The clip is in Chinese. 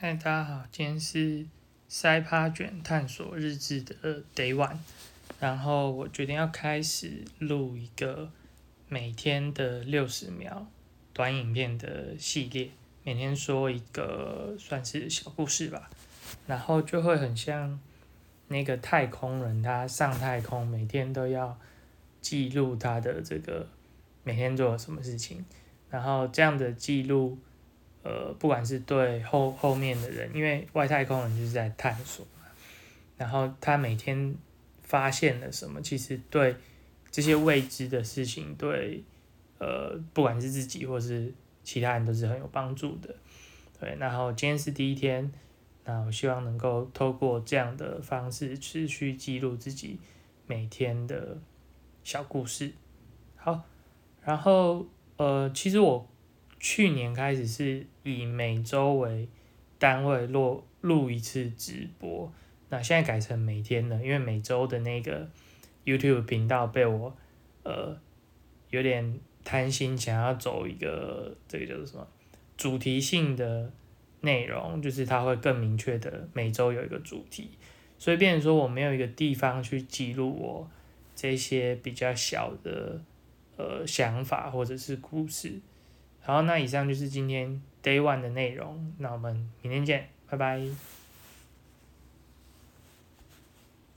嗨，大家好，今天是塞趴卷探索日志的 Day One，然后我决定要开始录一个每天的六十秒短影片的系列，每天说一个算是小故事吧，然后就会很像那个太空人，他上太空每天都要记录他的这个每天做了什么事情，然后这样的记录。呃，不管是对后后面的人，因为外太空人就是在探索嘛，然后他每天发现了什么，其实对这些未知的事情，对呃，不管是自己或是其他人都是很有帮助的。对，然后今天是第一天，那我希望能够透过这样的方式持续记录自己每天的小故事。好，然后呃，其实我。去年开始是以每周为单位录录一次直播，那现在改成每天了，因为每周的那个 YouTube 频道被我呃有点贪心，想要走一个这个叫做什么主题性的内容，就是它会更明确的每周有一个主题，所以变成说我没有一个地方去记录我这些比较小的呃想法或者是故事。好，那以上就是今天 Day One 的内容，那我们明天见，拜拜。